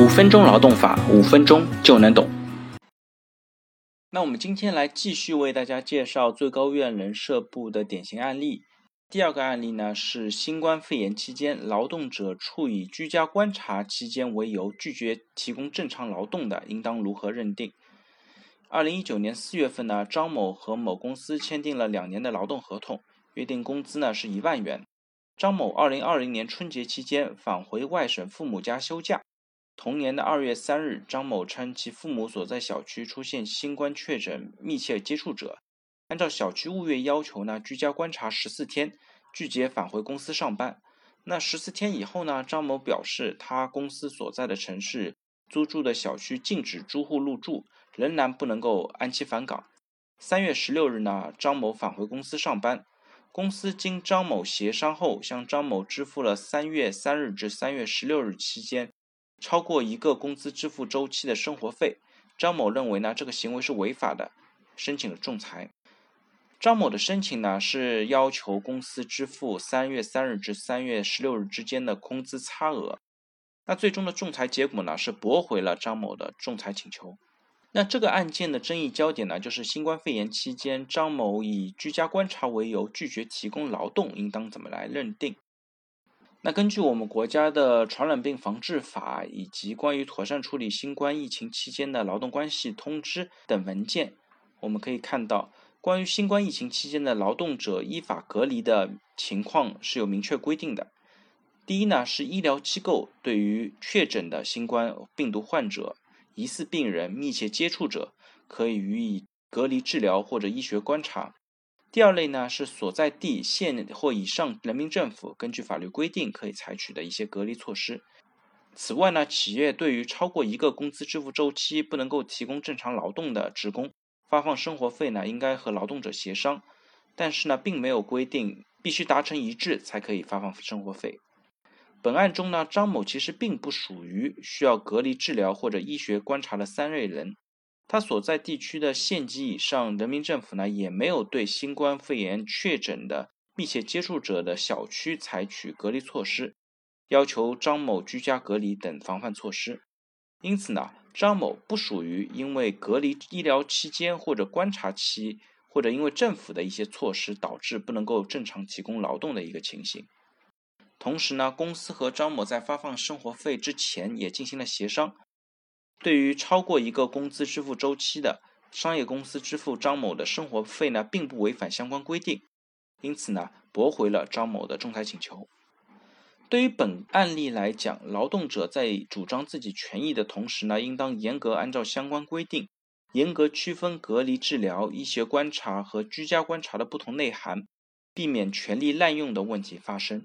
五分钟劳动法，五分钟就能懂。那我们今天来继续为大家介绍最高院人社部的典型案例。第二个案例呢是新冠肺炎期间，劳动者处以居家观察期间为由拒绝提供正常劳动的，应当如何认定？二零一九年四月份呢，张某和某公司签订了两年的劳动合同，约定工资呢是一万元。张某二零二零年春节期间返回外省父母家休假。同年的二月三日，张某称其父母所在小区出现新冠确诊密切接触者，按照小区物业要求呢，居家观察十四天，拒绝返回公司上班。那十四天以后呢，张某表示他公司所在的城市租住的小区禁止租户入住，仍然不能够按期返岗。三月十六日呢，张某返回公司上班。公司经张某协商后，向张某支付了三月三日至三月十六日期间超过一个工资支付周期的生活费。张某认为呢，这个行为是违法的，申请了仲裁。张某的申请呢，是要求公司支付三月三日至三月十六日之间的工资差额。那最终的仲裁结果呢，是驳回了张某的仲裁请求。那这个案件的争议焦点呢，就是新冠肺炎期间，张某以居家观察为由拒绝提供劳动，应当怎么来认定？那根据我们国家的传染病防治法以及关于妥善处理新冠疫情期间的劳动关系通知等文件，我们可以看到，关于新冠疫情期间的劳动者依法隔离的情况是有明确规定的。第一呢，是医疗机构对于确诊的新冠病毒患者。疑似病人、密切接触者可以予以隔离治疗或者医学观察。第二类呢是所在地县或以上人民政府根据法律规定可以采取的一些隔离措施。此外呢，企业对于超过一个工资支付周期不能够提供正常劳动的职工发放生活费呢，应该和劳动者协商，但是呢，并没有规定必须达成一致才可以发放生活费。本案中呢，张某其实并不属于需要隔离治疗或者医学观察的三类人，他所在地区的县级以上人民政府呢，也没有对新冠肺炎确诊的密切接触者的小区采取隔离措施，要求张某居家隔离等防范措施，因此呢，张某不属于因为隔离医疗期间或者观察期，或者因为政府的一些措施导致不能够正常提供劳动的一个情形。同时呢，公司和张某在发放生活费之前也进行了协商。对于超过一个工资支付周期的商业公司支付张某的生活费呢，并不违反相关规定，因此呢，驳回了张某的仲裁请求。对于本案例来讲，劳动者在主张自己权益的同时呢，应当严格按照相关规定，严格区分隔离治疗、医学观察和居家观察的不同内涵，避免权利滥用的问题发生。